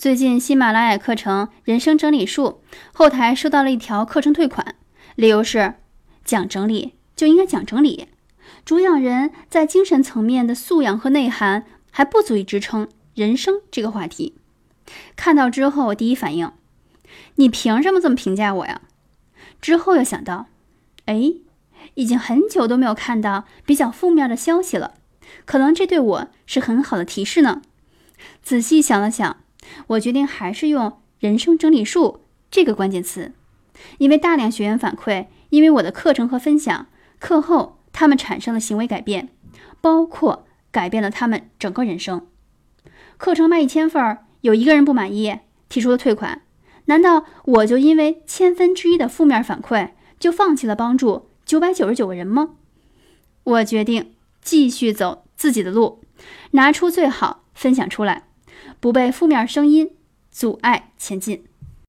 最近喜马拉雅课程《人生整理术》后台收到了一条课程退款，理由是讲整理就应该讲整理，主讲人在精神层面的素养和内涵还不足以支撑人生这个话题。看到之后，我第一反应，你凭什么这么评价我呀？之后又想到，哎，已经很久都没有看到比较负面的消息了，可能这对我是很好的提示呢。仔细想了想。我决定还是用“人生整理术”这个关键词，因为大量学员反馈，因为我的课程和分享，课后他们产生了行为改变，包括改变了他们整个人生。课程卖一千份，有一个人不满意，提出了退款，难道我就因为千分之一的负面反馈就放弃了帮助九百九十九个人吗？我决定继续走自己的路，拿出最好分享出来。不被负面声音阻碍前进。